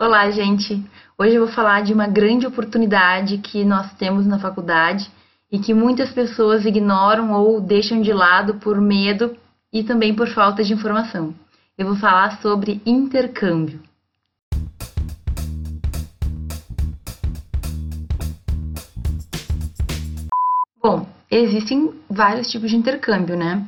Olá, gente! Hoje eu vou falar de uma grande oportunidade que nós temos na faculdade e que muitas pessoas ignoram ou deixam de lado por medo e também por falta de informação. Eu vou falar sobre intercâmbio. Bom, existem vários tipos de intercâmbio, né?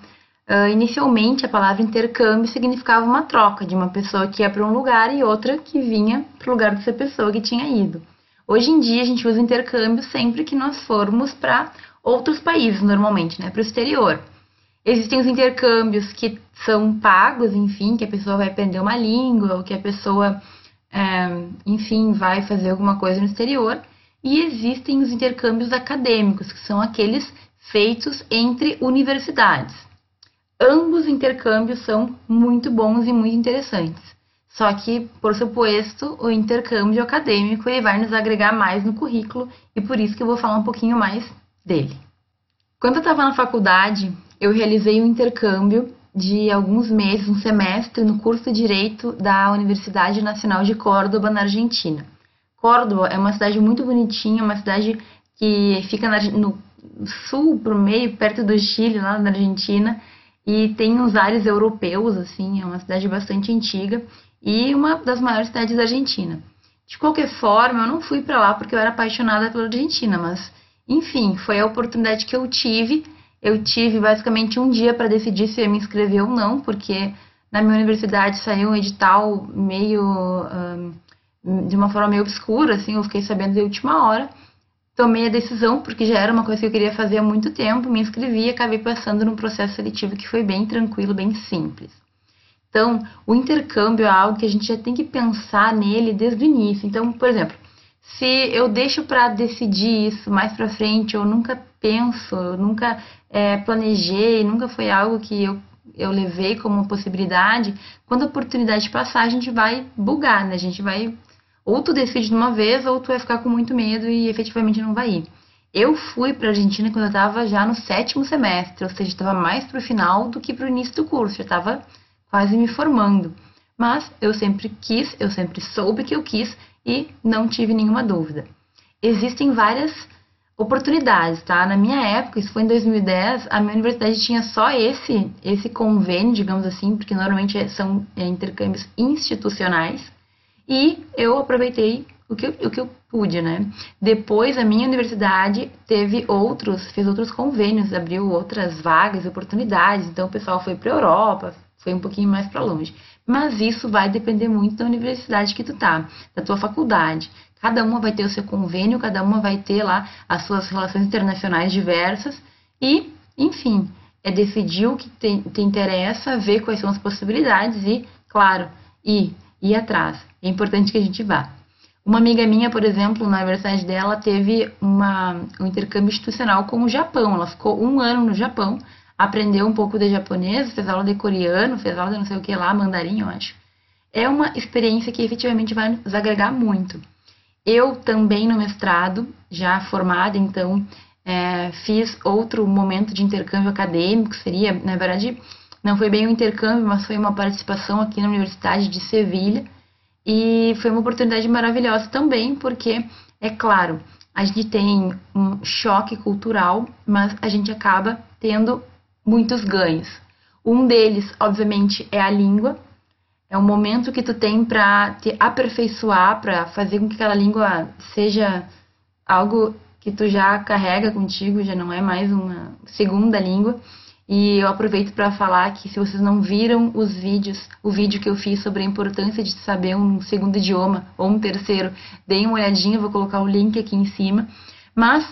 Uh, inicialmente, a palavra intercâmbio significava uma troca de uma pessoa que ia para um lugar e outra que vinha para o lugar dessa pessoa que tinha ido. Hoje em dia, a gente usa intercâmbio sempre que nós formos para outros países, normalmente, né, para o exterior. Existem os intercâmbios que são pagos, enfim, que a pessoa vai aprender uma língua ou que a pessoa, é, enfim, vai fazer alguma coisa no exterior. E existem os intercâmbios acadêmicos, que são aqueles feitos entre universidades ambos intercâmbios são muito bons e muito interessantes. Só que, por suposto, o intercâmbio acadêmico ele vai nos agregar mais no currículo e por isso que eu vou falar um pouquinho mais dele. Quando eu estava na faculdade, eu realizei um intercâmbio de alguns meses, um semestre, no curso de Direito da Universidade Nacional de Córdoba, na Argentina. Córdoba é uma cidade muito bonitinha, uma cidade que fica no sul, pro meio, perto do Chile, lá na Argentina, e tem uns ares europeus, assim, é uma cidade bastante antiga e uma das maiores cidades da Argentina. De qualquer forma, eu não fui para lá porque eu era apaixonada pela Argentina, mas enfim, foi a oportunidade que eu tive. Eu tive basicamente um dia para decidir se eu me inscrever ou não, porque na minha universidade saiu um edital meio um, de uma forma meio obscura, assim, eu fiquei sabendo de última hora tomei a decisão, porque já era uma coisa que eu queria fazer há muito tempo, me inscrevi e acabei passando num processo seletivo que foi bem tranquilo, bem simples. Então, o intercâmbio é algo que a gente já tem que pensar nele desde o início. Então, por exemplo, se eu deixo para decidir isso mais para frente, eu nunca penso, eu nunca é, planejei, nunca foi algo que eu, eu levei como possibilidade, quando a oportunidade passar, a gente vai bugar, né? A gente vai ou tu decide de uma vez, ou tu vai ficar com muito medo e efetivamente não vai ir. Eu fui para a Argentina quando eu estava já no sétimo semestre, ou seja, estava mais para o final do que para o início do curso, já estava quase me formando. Mas eu sempre quis, eu sempre soube que eu quis e não tive nenhuma dúvida. Existem várias oportunidades, tá? Na minha época, isso foi em 2010, a minha universidade tinha só esse esse convênio, digamos assim, porque normalmente são é, intercâmbios institucionais e eu aproveitei o que, o que eu pude, né? Depois, a minha universidade teve outros, fez outros convênios, abriu outras vagas, oportunidades. Então, o pessoal foi para a Europa, foi um pouquinho mais para longe. Mas isso vai depender muito da universidade que tu tá, da tua faculdade. Cada uma vai ter o seu convênio, cada uma vai ter lá as suas relações internacionais diversas e, enfim, é decidir o que te, te interessa, ver quais são as possibilidades e, claro, ir ir atrás. É importante que a gente vá. Uma amiga minha, por exemplo, na universidade dela, teve uma, um intercâmbio institucional com o Japão. Ela ficou um ano no Japão, aprendeu um pouco de japonês, fez aula de coreano, fez aula de não sei o que lá, mandarim, eu acho. É uma experiência que efetivamente vai nos agregar muito. Eu também no mestrado, já formada, então, é, fiz outro momento de intercâmbio acadêmico, seria, na verdade, não foi bem um intercâmbio, mas foi uma participação aqui na Universidade de Sevilha. E foi uma oportunidade maravilhosa também, porque, é claro, a gente tem um choque cultural, mas a gente acaba tendo muitos ganhos. Um deles, obviamente, é a língua. É um momento que tu tem para te aperfeiçoar, para fazer com que aquela língua seja algo que tu já carrega contigo, já não é mais uma segunda língua. E eu aproveito para falar que se vocês não viram os vídeos, o vídeo que eu fiz sobre a importância de saber um segundo idioma ou um terceiro, deem uma olhadinha, vou colocar o link aqui em cima. Mas,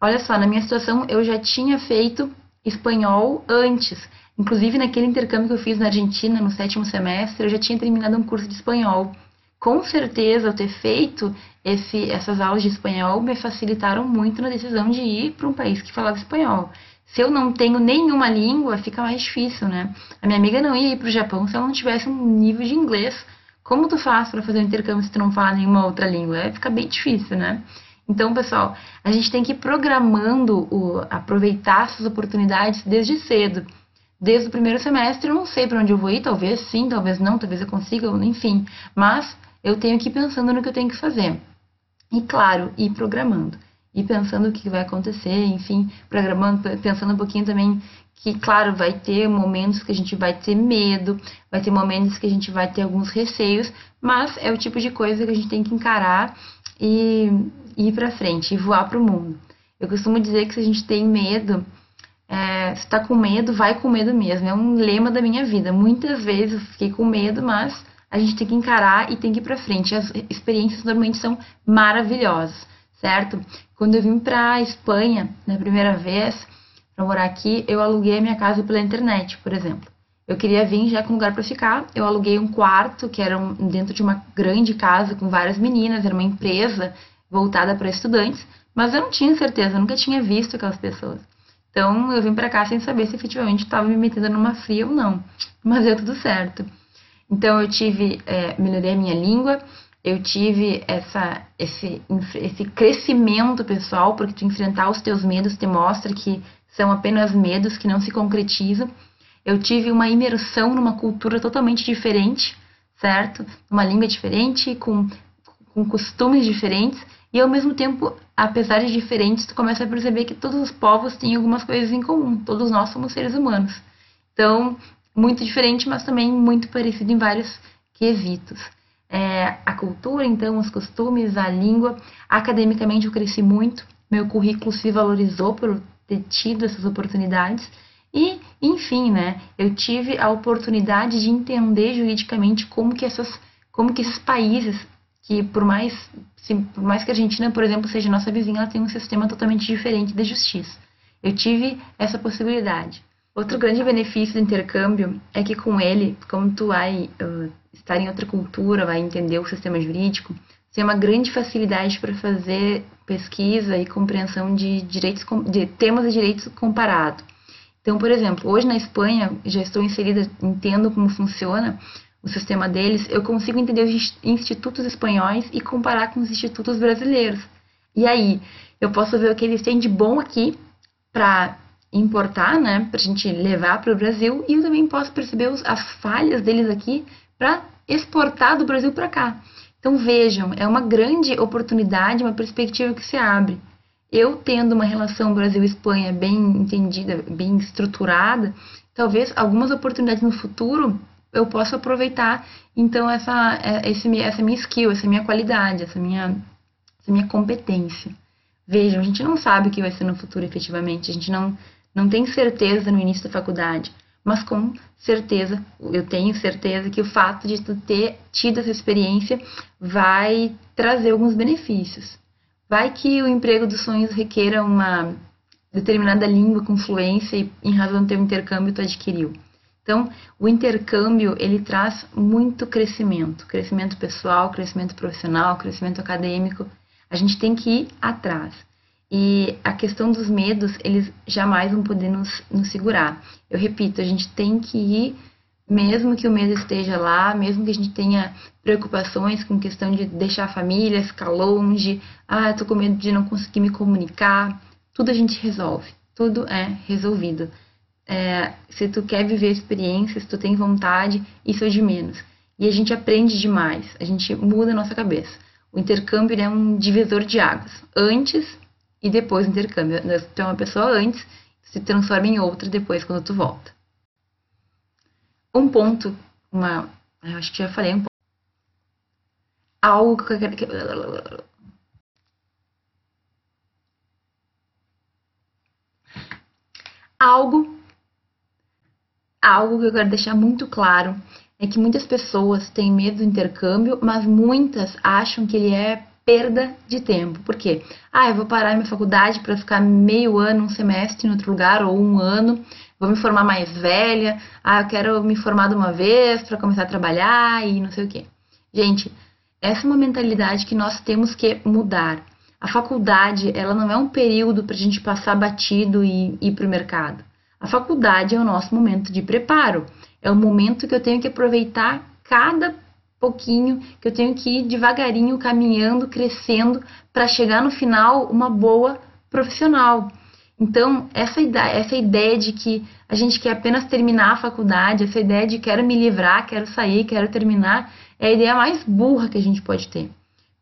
olha só, na minha situação eu já tinha feito espanhol antes. Inclusive naquele intercâmbio que eu fiz na Argentina no sétimo semestre, eu já tinha terminado um curso de espanhol. Com certeza, eu ter feito esse, essas aulas de espanhol me facilitaram muito na decisão de ir para um país que falava espanhol. Se eu não tenho nenhuma língua, fica mais difícil, né? A minha amiga não ia ir para o Japão se ela não tivesse um nível de inglês. Como tu faz para fazer um intercâmbio se tu não fala nenhuma outra língua? É, fica bem difícil, né? Então, pessoal, a gente tem que ir programando, o, aproveitar essas oportunidades desde cedo. Desde o primeiro semestre, eu não sei para onde eu vou ir, talvez sim, talvez não, talvez eu consiga, enfim. Mas eu tenho que ir pensando no que eu tenho que fazer. E claro, ir programando. E pensando o que vai acontecer, enfim, programando, pensando um pouquinho também que, claro, vai ter momentos que a gente vai ter medo, vai ter momentos que a gente vai ter alguns receios, mas é o tipo de coisa que a gente tem que encarar e, e ir para frente, e voar para o mundo. Eu costumo dizer que se a gente tem medo, é, se tá com medo, vai com medo mesmo. É um lema da minha vida. Muitas vezes eu fiquei com medo, mas a gente tem que encarar e tem que ir para frente. As experiências normalmente são maravilhosas, certo? Quando eu vim para Espanha na primeira vez para morar aqui, eu aluguei a minha casa pela internet, por exemplo. Eu queria vir já com lugar para ficar. Eu aluguei um quarto que era um, dentro de uma grande casa com várias meninas, era uma empresa voltada para estudantes, mas eu não tinha certeza, eu nunca tinha visto aquelas pessoas. Então eu vim para cá sem saber se efetivamente estava me metendo numa fria ou não, mas deu tudo certo. Então eu tive, é, melhorei a minha língua, eu tive essa, esse, esse crescimento pessoal, porque tu enfrentar os teus medos te mostra que são apenas medos que não se concretizam. Eu tive uma imersão numa cultura totalmente diferente, certo? Uma língua diferente, com, com costumes diferentes, e ao mesmo tempo, apesar de diferentes, tu começa a perceber que todos os povos têm algumas coisas em comum. Todos nós somos seres humanos. Então, muito diferente, mas também muito parecido em vários quesitos. É, a cultura, então, os costumes, a língua. Academicamente, eu cresci muito. Meu currículo se valorizou por ter tido essas oportunidades. E, enfim, né, eu tive a oportunidade de entender juridicamente como que essas, como que esses países que por mais, se, por mais que a Argentina, por exemplo, seja nossa vizinha, ela tem um sistema totalmente diferente de justiça. Eu tive essa possibilidade. Outro grande benefício do intercâmbio é que com ele, como tu vai uh, estar em outra cultura, vai entender o sistema jurídico, você tem uma grande facilidade para fazer pesquisa e compreensão de direitos de temas e direitos comparado. Então, por exemplo, hoje na Espanha, já estou inserida, entendo como funciona o sistema deles, eu consigo entender os institutos espanhóis e comparar com os institutos brasileiros. E aí, eu posso ver o que eles têm de bom aqui para importar, né, para a gente levar para o Brasil, e eu também posso perceber os, as falhas deles aqui para exportar do Brasil para cá. Então vejam, é uma grande oportunidade, uma perspectiva que se abre. Eu tendo uma relação Brasil-Espanha bem entendida, bem estruturada, talvez algumas oportunidades no futuro eu possa aproveitar então essa, é, esse, essa minha skill, essa minha qualidade, essa minha, essa minha competência. Vejam, a gente não sabe o que vai ser no futuro efetivamente, a gente não não tem certeza no início da faculdade, mas com certeza, eu tenho certeza que o fato de tu ter tido essa experiência vai trazer alguns benefícios. Vai que o emprego dos sonhos requeira uma determinada língua com fluência e em razão do teu intercâmbio tu adquiriu. Então, o intercâmbio, ele traz muito crescimento, crescimento pessoal, crescimento profissional, crescimento acadêmico. A gente tem que ir atrás. E a questão dos medos, eles jamais vão poder nos, nos segurar. Eu repito, a gente tem que ir, mesmo que o medo esteja lá, mesmo que a gente tenha preocupações com questão de deixar a família, ficar longe, ah, eu tô com medo de não conseguir me comunicar, tudo a gente resolve, tudo é resolvido. É, se tu quer viver experiências, tu tem vontade, isso é de menos. E a gente aprende demais, a gente muda a nossa cabeça. O intercâmbio é um divisor de águas. Antes e depois o intercâmbio. Tu é uma pessoa antes, se transforma em outra depois quando tu volta. Um ponto, uma, eu acho que já falei um ponto. Algo que quero. Algo, algo que eu quero deixar muito claro é que muitas pessoas têm medo do intercâmbio, mas muitas acham que ele é perda de tempo. Por quê? Ah, eu vou parar minha faculdade para ficar meio ano, um semestre em outro lugar ou um ano, vou me formar mais velha. Ah, eu quero me formar de uma vez para começar a trabalhar e não sei o quê. Gente, essa é uma mentalidade que nós temos que mudar. A faculdade, ela não é um período para a gente passar batido e ir para o mercado. A faculdade é o nosso momento de preparo. É o momento que eu tenho que aproveitar cada pouquinho, que eu tenho que ir devagarinho, caminhando, crescendo, para chegar no final uma boa profissional. Então, essa ideia, essa ideia de que a gente quer apenas terminar a faculdade, essa ideia de quero me livrar, quero sair, quero terminar, é a ideia mais burra que a gente pode ter.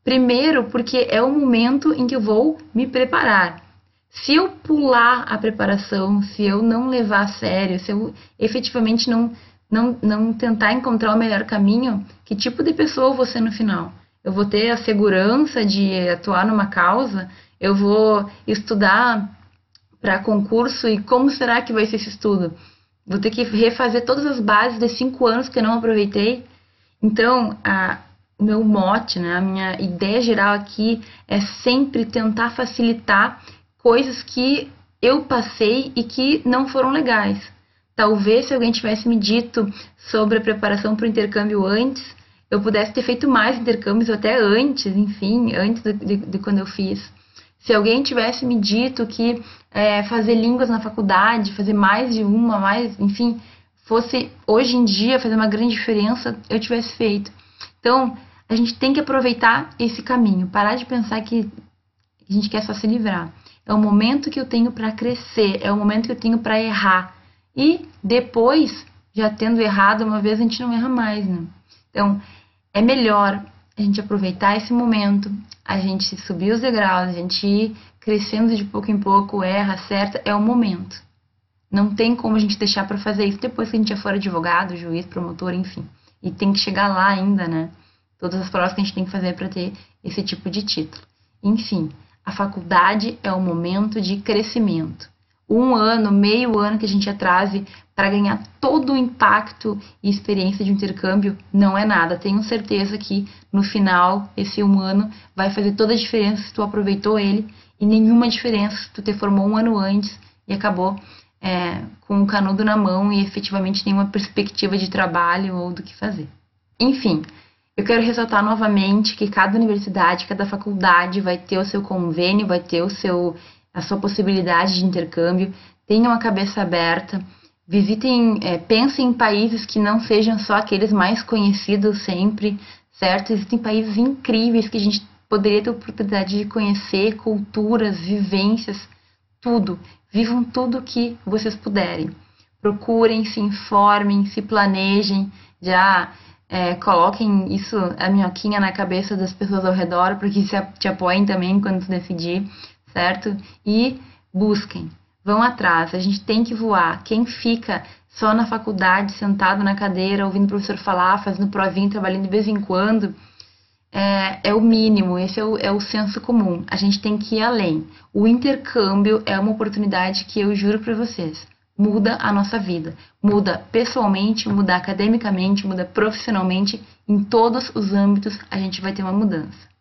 Primeiro, porque é o momento em que eu vou me preparar. Se eu pular a preparação, se eu não levar a sério, se eu efetivamente não, não, não tentar encontrar o melhor caminho, que tipo de pessoa eu vou ser no final? Eu vou ter a segurança de atuar numa causa? Eu vou estudar para concurso e como será que vai ser esse estudo? Vou ter que refazer todas as bases de cinco anos que eu não aproveitei. Então, a, o meu mote, né, a minha ideia geral aqui é sempre tentar facilitar coisas que eu passei e que não foram legais. Talvez se alguém tivesse me dito sobre a preparação para o intercâmbio antes, eu pudesse ter feito mais intercâmbios até antes, enfim, antes de, de, de quando eu fiz. Se alguém tivesse me dito que é, fazer línguas na faculdade, fazer mais de uma, mais, enfim, fosse hoje em dia fazer uma grande diferença, eu tivesse feito. Então, a gente tem que aproveitar esse caminho, parar de pensar que a gente quer só se livrar. É o momento que eu tenho para crescer, é o momento que eu tenho para errar. E depois, já tendo errado uma vez, a gente não erra mais, né? Então, é melhor a gente aproveitar esse momento, a gente subir os degraus, a gente ir crescendo de pouco em pouco, erra, acerta, é o momento. Não tem como a gente deixar para fazer isso depois que a gente já for advogado, juiz, promotor, enfim. E tem que chegar lá ainda, né? Todas as provas que a gente tem que fazer para ter esse tipo de título. Enfim, a faculdade é o momento de crescimento um ano, meio ano que a gente atrase para ganhar todo o impacto e experiência de um intercâmbio não é nada. Tenho certeza que no final, esse um ano vai fazer toda a diferença se tu aproveitou ele e nenhuma diferença se tu te formou um ano antes e acabou é, com o um canudo na mão e efetivamente nenhuma perspectiva de trabalho ou do que fazer. Enfim, eu quero ressaltar novamente que cada universidade, cada faculdade vai ter o seu convênio, vai ter o seu a sua possibilidade de intercâmbio, tenham a cabeça aberta, visitem, é, pensem em países que não sejam só aqueles mais conhecidos sempre, certo? Existem países incríveis que a gente poderia ter a oportunidade de conhecer, culturas, vivências, tudo. Vivam tudo que vocês puderem. Procurem, se informem, se planejem, já é, coloquem isso, a minhoquinha na cabeça das pessoas ao redor, porque se te apoiem também quando decidir certo? E busquem, vão atrás. A gente tem que voar. Quem fica só na faculdade, sentado na cadeira, ouvindo o professor falar, fazendo provinha, trabalhando de vez em quando, é, é o mínimo, esse é o, é o senso comum. A gente tem que ir além. O intercâmbio é uma oportunidade que eu juro para vocês muda a nossa vida. Muda pessoalmente, muda academicamente, muda profissionalmente, em todos os âmbitos a gente vai ter uma mudança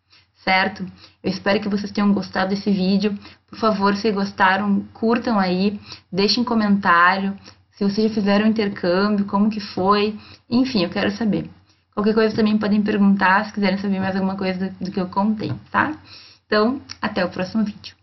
certo? Eu espero que vocês tenham gostado desse vídeo. Por favor, se gostaram, curtam aí, deixem comentário. Se vocês já fizeram intercâmbio, como que foi, enfim, eu quero saber. Qualquer coisa também podem perguntar, se quiserem saber mais alguma coisa do, que eu contei, tá? Então, até o próximo vídeo.